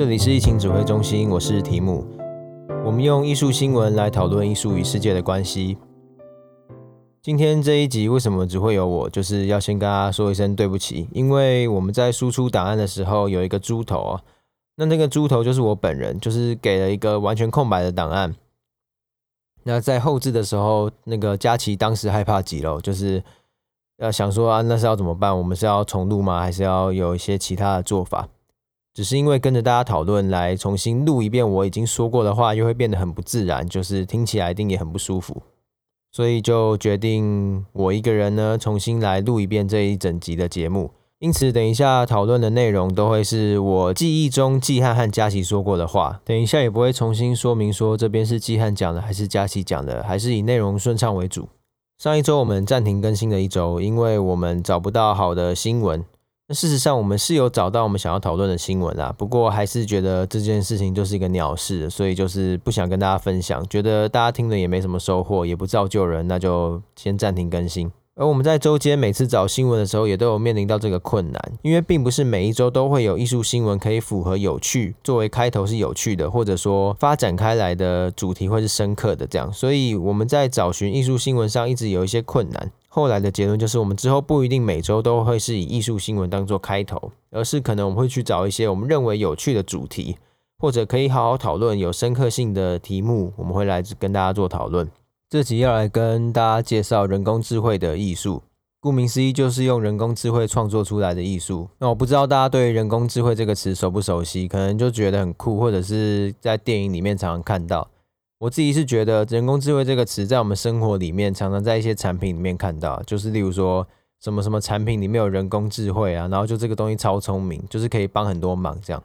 这里是疫情指挥中心，我是提姆。我们用艺术新闻来讨论艺术与世界的关系。今天这一集为什么只会有我？就是要先跟大家说一声对不起，因为我们在输出档案的时候有一个猪头啊，那那个猪头就是我本人，就是给了一个完全空白的档案。那在后置的时候，那个佳琪当时害怕极了，就是要想说啊，那是要怎么办？我们是要重录吗？还是要有一些其他的做法？只是因为跟着大家讨论来重新录一遍我已经说过的话，又会变得很不自然，就是听起来一定也很不舒服，所以就决定我一个人呢重新来录一遍这一整集的节目。因此，等一下讨论的内容都会是我记忆中季汉和佳琪说过的话，等一下也不会重新说明说这边是季汉讲的还是佳琪讲的，还是以内容顺畅为主。上一周我们暂停更新了一周，因为我们找不到好的新闻。事实上，我们是有找到我们想要讨论的新闻啦，不过还是觉得这件事情就是一个鸟事，所以就是不想跟大家分享，觉得大家听了也没什么收获，也不造就人，那就先暂停更新。而我们在周间每次找新闻的时候，也都有面临到这个困难，因为并不是每一周都会有艺术新闻可以符合有趣作为开头是有趣的，或者说发展开来的主题会是深刻的这样，所以我们在找寻艺术新闻上一直有一些困难。后来的结论就是，我们之后不一定每周都会是以艺术新闻当做开头，而是可能我们会去找一些我们认为有趣的主题，或者可以好好讨论有深刻性的题目，我们会来跟大家做讨论。这集要来跟大家介绍人工智慧的艺术，顾名思义就是用人工智慧创作出来的艺术。那我不知道大家对人工智慧这个词熟不熟悉，可能就觉得很酷，或者是在电影里面常常看到。我自己是觉得人工智慧这个词在我们生活里面常常在一些产品里面看到，就是例如说什么什么产品里面有人工智慧啊，然后就这个东西超聪明，就是可以帮很多忙这样。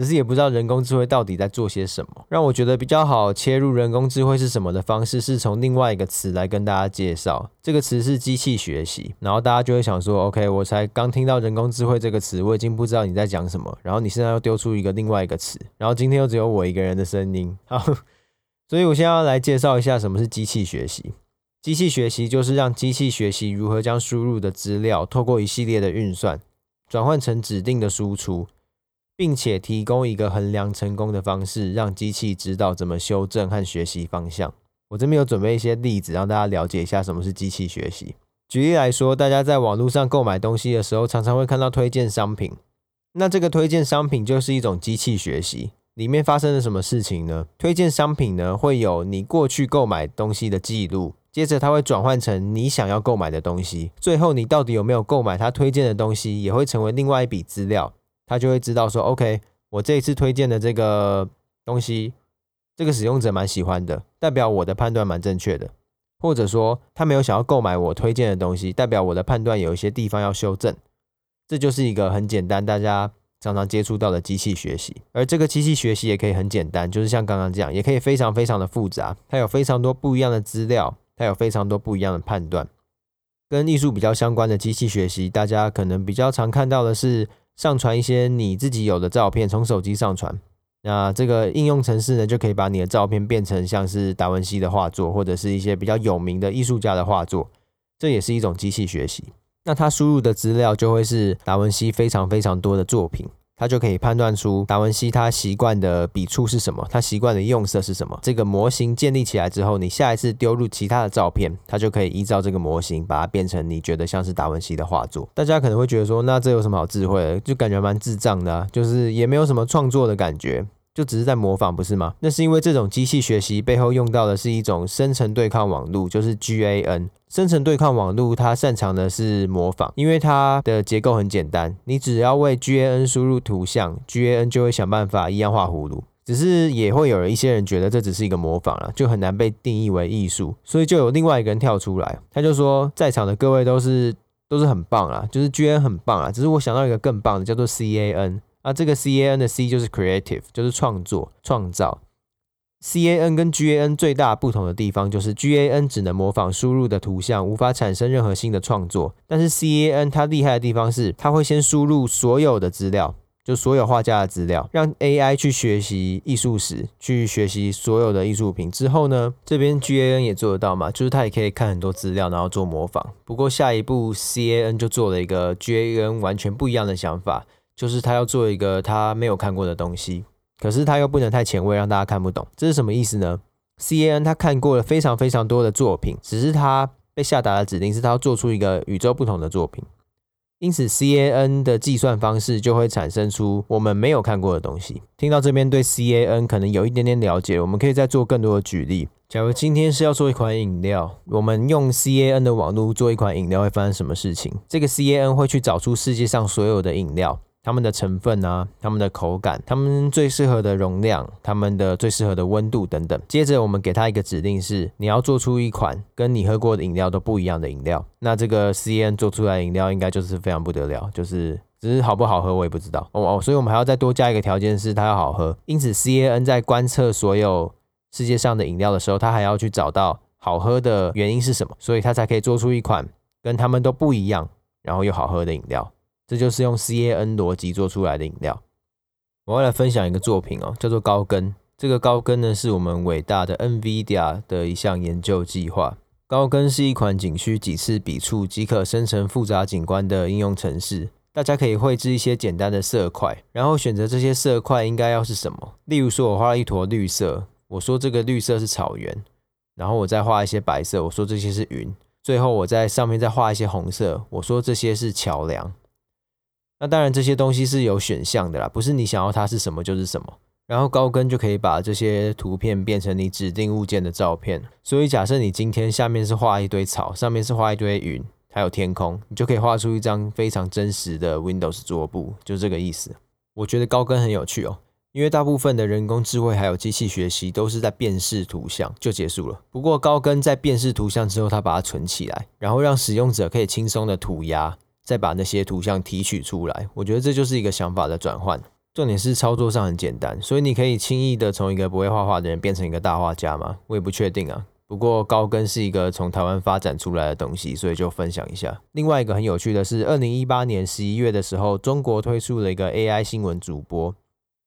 只是也不知道人工智慧到底在做些什么，让我觉得比较好切入人工智慧是什么的方式，是从另外一个词来跟大家介绍。这个词是机器学习，然后大家就会想说，OK，我才刚听到人工智慧这个词，我已经不知道你在讲什么，然后你现在又丢出一个另外一个词，然后今天又只有我一个人的声音，好，所以我现在要来介绍一下什么是机器学习。机器学习就是让机器学习如何将输入的资料透过一系列的运算，转换成指定的输出。并且提供一个衡量成功的方式，让机器知道怎么修正和学习方向。我这边有准备一些例子，让大家了解一下什么是机器学习。举例来说，大家在网络上购买东西的时候，常常会看到推荐商品。那这个推荐商品就是一种机器学习。里面发生了什么事情呢？推荐商品呢，会有你过去购买东西的记录，接着它会转换成你想要购买的东西，最后你到底有没有购买它推荐的东西，也会成为另外一笔资料。他就会知道说，OK，我这一次推荐的这个东西，这个使用者蛮喜欢的，代表我的判断蛮正确的。或者说，他没有想要购买我推荐的东西，代表我的判断有一些地方要修正。这就是一个很简单，大家常常接触到的机器学习。而这个机器学习也可以很简单，就是像刚刚这样，也可以非常非常的复杂。它有非常多不一样的资料，它有非常多不一样的判断。跟艺术比较相关的机器学习，大家可能比较常看到的是。上传一些你自己有的照片，从手机上传，那这个应用程式呢，就可以把你的照片变成像是达文西的画作，或者是一些比较有名的艺术家的画作，这也是一种机器学习。那它输入的资料就会是达文西非常非常多的作品。它就可以判断出达文西他习惯的笔触是什么，他习惯的用色是什么。这个模型建立起来之后，你下一次丢入其他的照片，它就可以依照这个模型把它变成你觉得像是达文西的画作。大家可能会觉得说，那这有什么好智慧的？就感觉蛮智障的啊，就是也没有什么创作的感觉。就只是在模仿，不是吗？那是因为这种机器学习背后用到的是一种生成对抗网络，就是 GAN。生成对抗网络它擅长的是模仿，因为它的结构很简单，你只要为 GAN 输入图像，GAN 就会想办法一样画葫芦。只是也会有一些人觉得这只是一个模仿了，就很难被定义为艺术。所以就有另外一个人跳出来，他就说，在场的各位都是都是很棒啊，就是 GAN 很棒啊，只是我想到一个更棒的，叫做 CAN。啊，这个 C A N 的 C 就是 creative，就是创作、创造。C A N 跟 G A N 最大不同的地方就是 G A N 只能模仿输入的图像，无法产生任何新的创作。但是 C A N 它厉害的地方是，它会先输入所有的资料，就所有画家的资料，让 A I 去学习艺术史，去学习所有的艺术品。之后呢，这边 G A N 也做得到嘛，就是它也可以看很多资料，然后做模仿。不过下一步 C A N 就做了一个 G A N 完全不一样的想法。就是他要做一个他没有看过的东西，可是他又不能太前卫，让大家看不懂。这是什么意思呢？CAN 他看过了非常非常多的作品，只是他被下达的指令是他要做出一个与众不同的作品。因此，CAN 的计算方式就会产生出我们没有看过的东西。听到这边，对 CAN 可能有一点点了解，我们可以再做更多的举例。假如今天是要做一款饮料，我们用 CAN 的网络做一款饮料，会发生什么事情？这个 CAN 会去找出世界上所有的饮料。它们的成分啊，它们的口感，它们最适合的容量，它们的最适合的温度等等。接着我们给它一个指令是，你要做出一款跟你喝过的饮料都不一样的饮料。那这个 C N 做出来饮料应该就是非常不得了，就是只是好不好喝我也不知道哦哦。所以我们还要再多加一个条件是它要好喝。因此 CAN 在观测所有世界上的饮料的时候，它还要去找到好喝的原因是什么，所以它才可以做出一款跟它们都不一样，然后又好喝的饮料。这就是用 CAN 逻辑做出来的饮料。我要来分享一个作品哦，叫做高跟。这个高跟呢，是我们伟大的 NVIDIA 的一项研究计划。高跟是一款仅需几次笔触即可生成复杂景观的应用程式。大家可以绘制一些简单的色块，然后选择这些色块应该要是什么。例如说，我画了一坨绿色，我说这个绿色是草原，然后我再画一些白色，我说这些是云。最后我在上面再画一些红色，我说这些是桥梁。那当然，这些东西是有选项的啦，不是你想要它是什么就是什么。然后高更就可以把这些图片变成你指定物件的照片。所以假设你今天下面是画一堆草，上面是画一堆云，还有天空，你就可以画出一张非常真实的 Windows 桌布，就这个意思。我觉得高更很有趣哦，因为大部分的人工智慧还有机器学习都是在辨识图像就结束了。不过高更在辨识图像之后，它把它存起来，然后让使用者可以轻松的涂鸦。再把那些图像提取出来，我觉得这就是一个想法的转换。重点是操作上很简单，所以你可以轻易的从一个不会画画的人变成一个大画家吗？我也不确定啊。不过高更是一个从台湾发展出来的东西，所以就分享一下。另外一个很有趣的是，二零一八年十一月的时候，中国推出了一个 AI 新闻主播。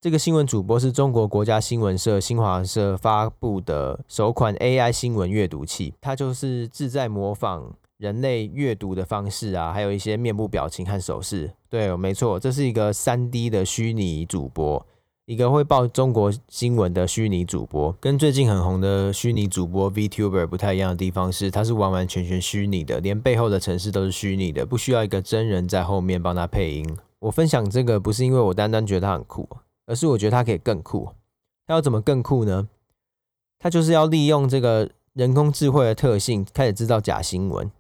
这个新闻主播是中国国家新闻社新华社发布的首款 AI 新闻阅读器，它就是志在模仿。人类阅读的方式啊，还有一些面部表情和手势。对，没错，这是一个三 D 的虚拟主播，一个会报中国新闻的虚拟主播。跟最近很红的虚拟主播 VTuber 不太一样的地方是，它是完完全全虚拟的，连背后的城市都是虚拟的，不需要一个真人在后面帮他配音。我分享这个不是因为我单单觉得它很酷，而是我觉得它可以更酷。它要怎么更酷呢？它就是要利用这个人工智慧的特性，开始制造假新闻。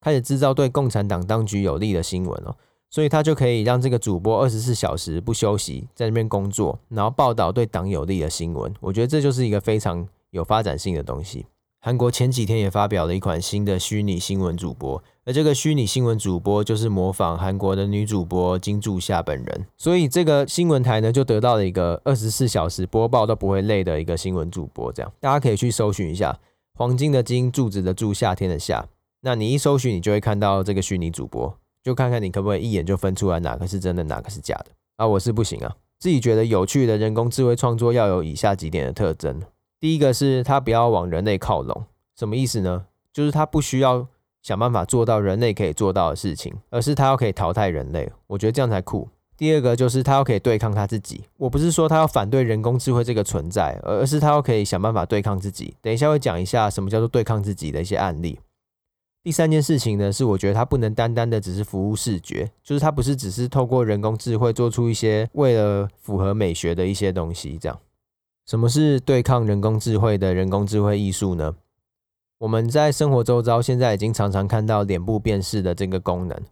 开始制造对共产党当局有利的新闻哦，所以他就可以让这个主播二十四小时不休息在那边工作，然后报道对党有利的新闻。我觉得这就是一个非常有发展性的东西。韩国前几天也发表了一款新的虚拟新闻主播，而这个虚拟新闻主播就是模仿韩国的女主播金柱夏本人，所以这个新闻台呢就得到了一个二十四小时播报都不会累的一个新闻主播。这样大家可以去搜寻一下“黄金的金，柱子的柱，夏天的夏”。那你一搜寻，你就会看到这个虚拟主播，就看看你可不可以一眼就分出来哪个是真的，哪个是假的啊？我是不行啊。自己觉得有趣的人工智慧创作要有以下几点的特征：第一个是它不要往人类靠拢，什么意思呢？就是它不需要想办法做到人类可以做到的事情，而是它要可以淘汰人类。我觉得这样才酷。第二个就是它要可以对抗它自己。我不是说它要反对人工智慧这个存在，而是它要可以想办法对抗自己。等一下会讲一下什么叫做对抗自己的一些案例。第三件事情呢，是我觉得它不能单单的只是服务视觉，就是它不是只是透过人工智慧做出一些为了符合美学的一些东西。这样，什么是对抗人工智慧的人工智慧艺术呢？我们在生活周遭现在已经常常看到脸部辨识的这个功能。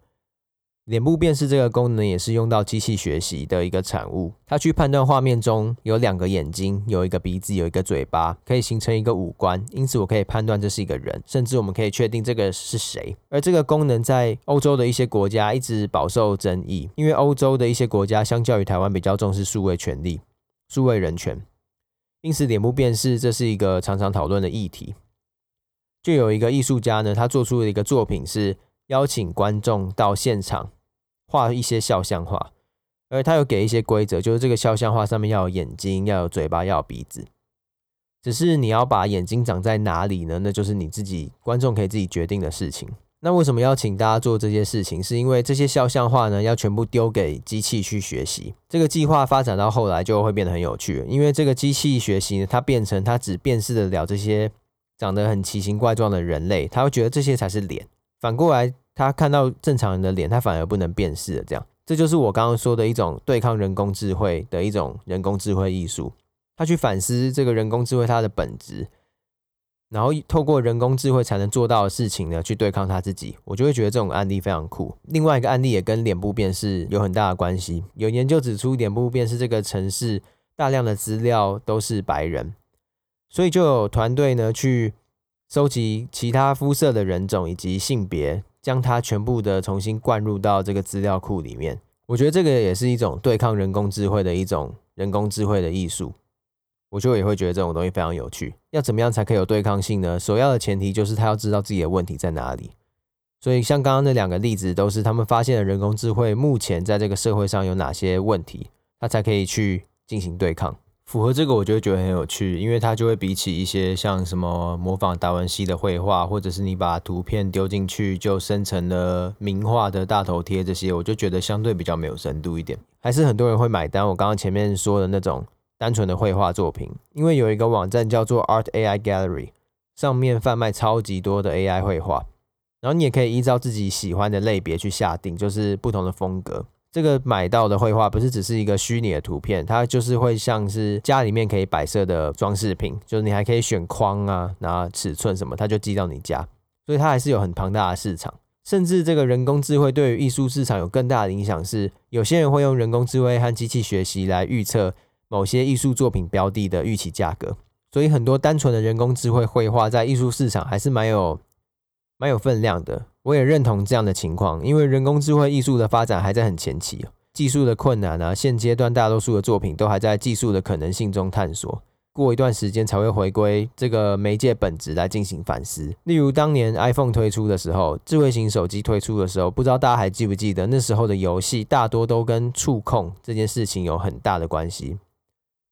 脸部辨识这个功能也是用到机器学习的一个产物，它去判断画面中有两个眼睛、有一个鼻子、有一个嘴巴，可以形成一个五官，因此我可以判断这是一个人，甚至我们可以确定这个是谁。而这个功能在欧洲的一些国家一直饱受争议，因为欧洲的一些国家相较于台湾比较重视数位权利、数位人权，因此脸部辨识这是一个常常讨论的议题。就有一个艺术家呢，他做出了一个作品是邀请观众到现场。画一些肖像画，而他有给一些规则，就是这个肖像画上面要有眼睛，要有嘴巴，要有鼻子。只是你要把眼睛长在哪里呢？那就是你自己观众可以自己决定的事情。那为什么要请大家做这些事情？是因为这些肖像画呢，要全部丢给机器去学习。这个计划发展到后来就会变得很有趣，因为这个机器学习呢，它变成它只辨识得了这些长得很奇形怪状的人类，它会觉得这些才是脸。反过来，他看到正常人的脸，他反而不能辨识了。这样，这就是我刚刚说的一种对抗人工智慧的一种人工智慧艺术。他去反思这个人工智慧它的本质。然后透过人工智慧才能做到的事情呢，去对抗他自己，我就会觉得这种案例非常酷。另外一个案例也跟脸部辨识有很大的关系。有研究指出，脸部辨识这个城市大量的资料都是白人，所以就有团队呢去收集其他肤色的人种以及性别，将它全部的重新灌入到这个资料库里面。我觉得这个也是一种对抗人工智慧的一种人工智慧的艺术。我就也会觉得这种东西非常有趣。要怎么样才可以有对抗性呢？首要的前提就是他要知道自己的问题在哪里。所以像刚刚那两个例子，都是他们发现了人工智慧目前在这个社会上有哪些问题，他才可以去进行对抗。符合这个，我就会觉得很有趣，因为它就会比起一些像什么模仿达文西的绘画，或者是你把图片丢进去就生成了名画的大头贴这些，我就觉得相对比较没有深度一点。还是很多人会买单。我刚刚前面说的那种。单纯的绘画作品，因为有一个网站叫做 Art AI Gallery，上面贩卖超级多的 AI 绘画，然后你也可以依照自己喜欢的类别去下定，就是不同的风格。这个买到的绘画不是只是一个虚拟的图片，它就是会像是家里面可以摆设的装饰品，就是你还可以选框啊，然后尺寸什么，它就寄到你家，所以它还是有很庞大的市场。甚至这个人工智慧对于艺术市场有更大的影响，是有些人会用人工智慧和机器学习来预测。某些艺术作品标的的预期价格，所以很多单纯的人工智慧绘画在艺术市场还是蛮有蛮有分量的。我也认同这样的情况，因为人工智慧艺术的发展还在很前期，技术的困难啊，现阶段大多数的作品都还在技术的可能性中探索，过一段时间才会回归这个媒介本质来进行反思。例如当年 iPhone 推出的时候，智慧型手机推出的时候，不知道大家还记不记得那时候的游戏大多都跟触控这件事情有很大的关系。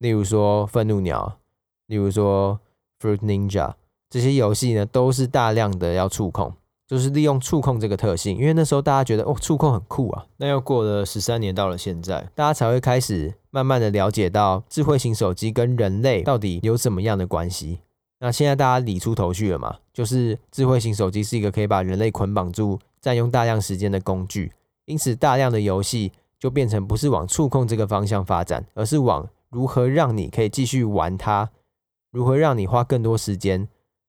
例如说愤怒鸟，例如说 Fruit Ninja，这些游戏呢都是大量的要触控，就是利用触控这个特性，因为那时候大家觉得哦触控很酷啊。那又过了十三年，到了现在，大家才会开始慢慢的了解到智慧型手机跟人类到底有什么样的关系。那现在大家理出头绪了嘛？就是智慧型手机是一个可以把人类捆绑住、占用大量时间的工具，因此大量的游戏就变成不是往触控这个方向发展，而是往如何让你可以继续玩它？如何让你花更多时间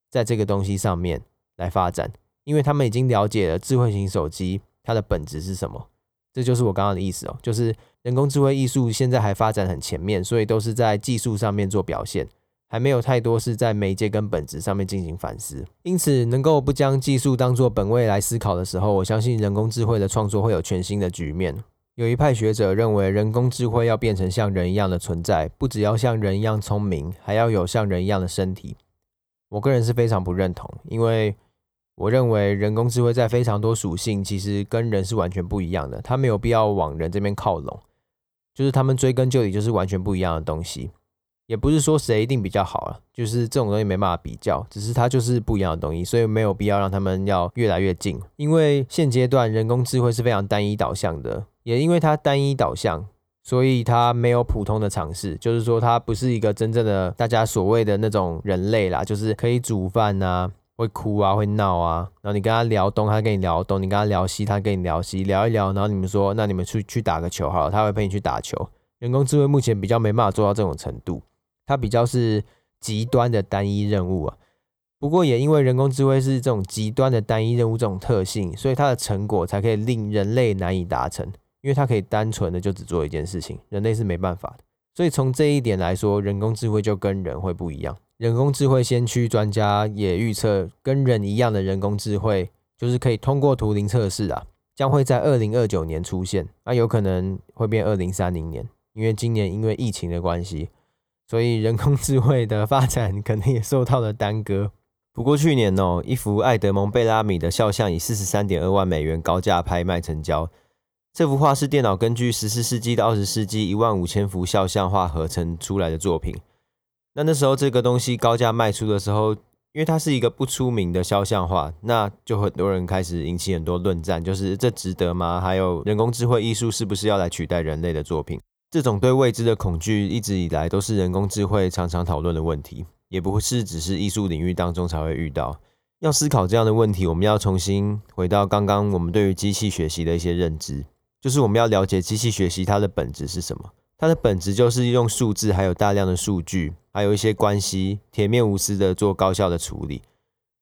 在这个东西上面来发展？因为他们已经了解了智慧型手机它的本质是什么。这就是我刚刚的意思哦，就是人工智慧艺术现在还发展很前面，所以都是在技术上面做表现，还没有太多是在媒介跟本质上面进行反思。因此，能够不将技术当作本位来思考的时候，我相信人工智慧的创作会有全新的局面。有一派学者认为，人工智慧要变成像人一样的存在，不只要像人一样聪明，还要有像人一样的身体。我个人是非常不认同，因为我认为人工智慧在非常多属性其实跟人是完全不一样的，它没有必要往人这边靠拢，就是他们追根究底就是完全不一样的东西。也不是说谁一定比较好啊，就是这种东西没办法比较，只是它就是不一样的东西，所以没有必要让他们要越来越近。因为现阶段人工智慧是非常单一导向的，也因为它单一导向，所以它没有普通的尝试，就是说它不是一个真正的大家所谓的那种人类啦，就是可以煮饭啊，会哭啊，会闹啊，然后你跟他聊东，他跟你聊东，你跟他聊西，他跟你聊西，聊一聊，然后你们说，那你们去去打个球好了，他会陪你去打球。人工智慧目前比较没办法做到这种程度。它比较是极端的单一任务啊，不过也因为人工智慧是这种极端的单一任务这种特性，所以它的成果才可以令人类难以达成，因为它可以单纯的就只做一件事情，人类是没办法的。所以从这一点来说，人工智慧就跟人会不一样。人工智慧先驱专家也预测，跟人一样的人工智慧就是可以通过图灵测试啊，将会在二零二九年出现，那有可能会变二零三零年，因为今年因为疫情的关系。所以人工智慧的发展可能也受到了耽搁。不过去年哦，一幅爱德蒙贝拉米的肖像以四十三点二万美元高价拍卖成交。这幅画是电脑根据十四世纪到二十世纪一万五千幅肖像画合成出来的作品。那那时候这个东西高价卖出的时候，因为它是一个不出名的肖像画，那就很多人开始引起很多论战，就是这值得吗？还有人工智慧艺术是不是要来取代人类的作品？这种对未知的恐惧一直以来都是人工智慧常常讨论的问题，也不是只是艺术领域当中才会遇到。要思考这样的问题，我们要重新回到刚刚我们对于机器学习的一些认知，就是我们要了解机器学习它的本质是什么？它的本质就是用数字，还有大量的数据，还有一些关系，铁面无私的做高效的处理。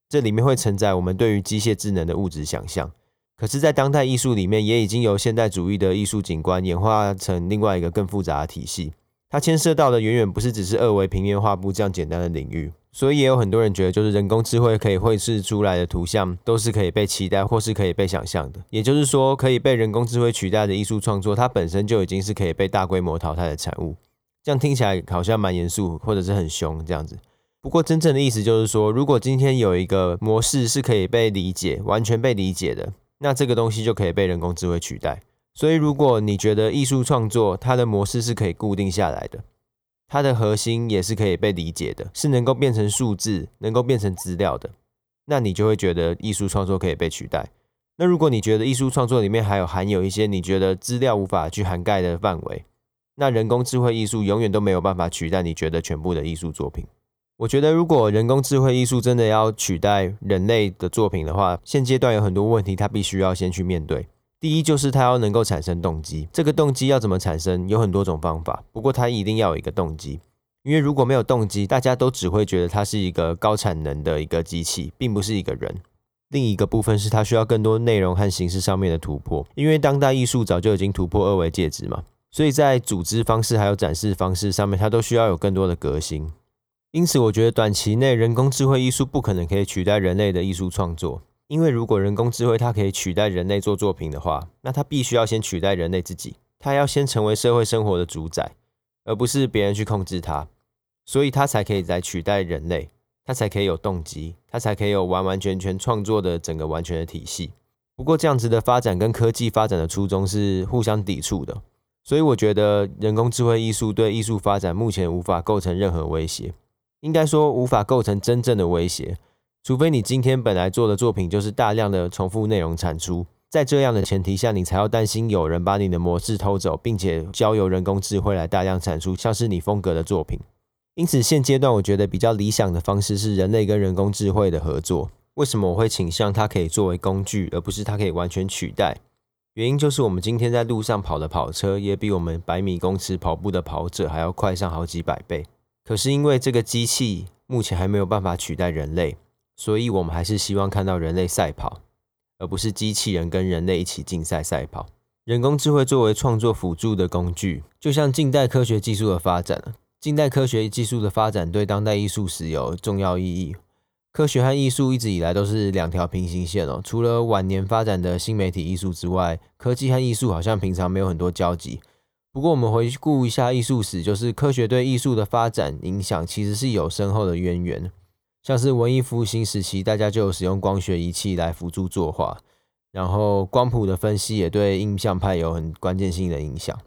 这里面会承载我们对于机械智能的物质想象。可是，在当代艺术里面，也已经由现代主义的艺术景观演化成另外一个更复杂的体系。它牵涉到的远远不是只是二维平面画布这样简单的领域。所以，也有很多人觉得，就是人工智慧可以绘制出来的图像，都是可以被期待或是可以被想象的。也就是说，可以被人工智慧取代的艺术创作，它本身就已经是可以被大规模淘汰的产物。这样听起来好像蛮严肃，或者是很凶这样子。不过，真正的意思就是说，如果今天有一个模式是可以被理解、完全被理解的。那这个东西就可以被人工智慧取代。所以，如果你觉得艺术创作它的模式是可以固定下来的，它的核心也是可以被理解的，是能够变成数字、能够变成资料的，那你就会觉得艺术创作可以被取代。那如果你觉得艺术创作里面还有含有一些你觉得资料无法去涵盖的范围，那人工智慧艺术永远都没有办法取代你觉得全部的艺术作品。我觉得，如果人工智慧艺术真的要取代人类的作品的话，现阶段有很多问题，它必须要先去面对。第一，就是它要能够产生动机。这个动机要怎么产生？有很多种方法，不过它一定要有一个动机。因为如果没有动机，大家都只会觉得它是一个高产能的一个机器，并不是一个人。另一个部分是它需要更多内容和形式上面的突破，因为当代艺术早就已经突破二维介质嘛，所以在组织方式还有展示方式上面，它都需要有更多的革新。因此，我觉得短期内人工智慧艺术不可能可以取代人类的艺术创作。因为如果人工智慧它可以取代人类做作品的话，那它必须要先取代人类自己，它要先成为社会生活的主宰，而不是别人去控制它，所以它才可以来取代人类，它才可以有动机，它才可以有完完全全创作的整个完全的体系。不过这样子的发展跟科技发展的初衷是互相抵触的，所以我觉得人工智慧艺术对艺术发展目前无法构成任何威胁。应该说无法构成真正的威胁，除非你今天本来做的作品就是大量的重复内容产出，在这样的前提下，你才要担心有人把你的模式偷走，并且交由人工智慧来大量产出像是你风格的作品。因此，现阶段我觉得比较理想的方式是人类跟人工智慧的合作。为什么我会倾向它可以作为工具，而不是它可以完全取代？原因就是我们今天在路上跑的跑车，也比我们百米公尺跑步的跑者还要快上好几百倍。可是因为这个机器目前还没有办法取代人类，所以我们还是希望看到人类赛跑，而不是机器人跟人类一起竞赛赛跑。人工智慧作为创作辅助的工具，就像近代科学技术的发展。近代科学技术的发展对当代艺术史有重要意义。科学和艺术一直以来都是两条平行线哦。除了晚年发展的新媒体艺术之外，科技和艺术好像平常没有很多交集。不过，我们回顾一下艺术史，就是科学对艺术的发展影响其实是有深厚的渊源。像是文艺复兴时期，大家就有使用光学仪器来辅助作画，然后光谱的分析也对印象派有很关键性的影响。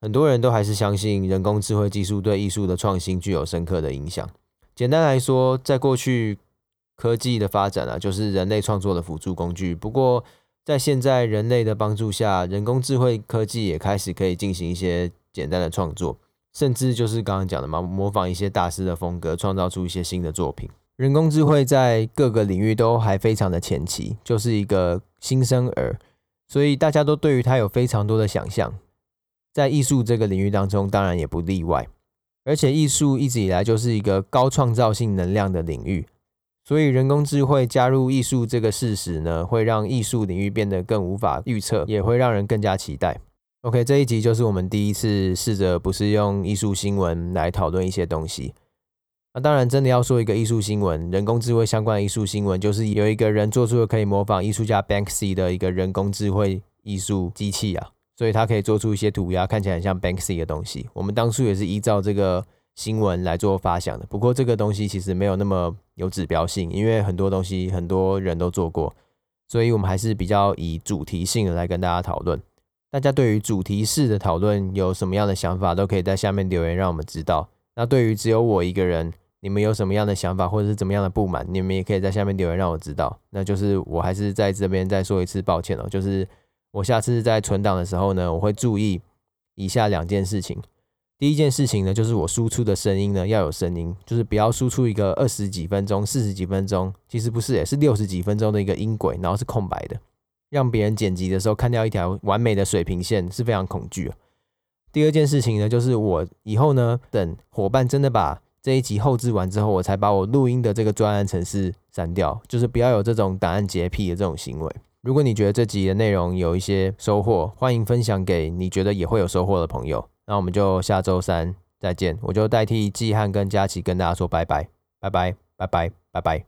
很多人都还是相信人工智慧技术对艺术的创新具有深刻的影响。简单来说，在过去科技的发展啊，就是人类创作的辅助工具。不过，在现在人类的帮助下，人工智慧科技也开始可以进行一些简单的创作，甚至就是刚刚讲的嘛，模仿一些大师的风格，创造出一些新的作品。人工智慧在各个领域都还非常的前期，就是一个新生儿，所以大家都对于它有非常多的想象。在艺术这个领域当中，当然也不例外。而且艺术一直以来就是一个高创造性能量的领域。所以，人工智慧加入艺术这个事实呢，会让艺术领域变得更无法预测，也会让人更加期待。OK，这一集就是我们第一次试着不是用艺术新闻来讨论一些东西。那当然，真的要说一个艺术新闻，人工智慧相关的艺术新闻，就是有一个人做出了可以模仿艺术家 Banksy 的一个人工智慧艺术机器啊，所以它可以做出一些涂鸦，看起来很像 Banksy 的东西。我们当初也是依照这个。新闻来做发想的，不过这个东西其实没有那么有指标性，因为很多东西很多人都做过，所以我们还是比较以主题性的来跟大家讨论。大家对于主题式的讨论有什么样的想法，都可以在下面留言让我们知道。那对于只有我一个人你们有什么样的想法或者是怎么样的不满，你们也可以在下面留言让我知道。那就是我还是在这边再说一次抱歉哦，就是我下次在存档的时候呢，我会注意以下两件事情。第一件事情呢，就是我输出的声音呢要有声音，就是不要输出一个二十几分钟、四十几分钟，其实不是，也是六十几分钟的一个音轨，然后是空白的，让别人剪辑的时候看到一条完美的水平线是非常恐惧。第二件事情呢，就是我以后呢，等伙伴真的把这一集后置完之后，我才把我录音的这个专案程式删掉，就是不要有这种档案洁癖的这种行为。如果你觉得这集的内容有一些收获，欢迎分享给你觉得也会有收获的朋友。那我们就下周三再见，我就代替季汉跟佳琪跟大家说拜拜，拜拜，拜拜，拜拜。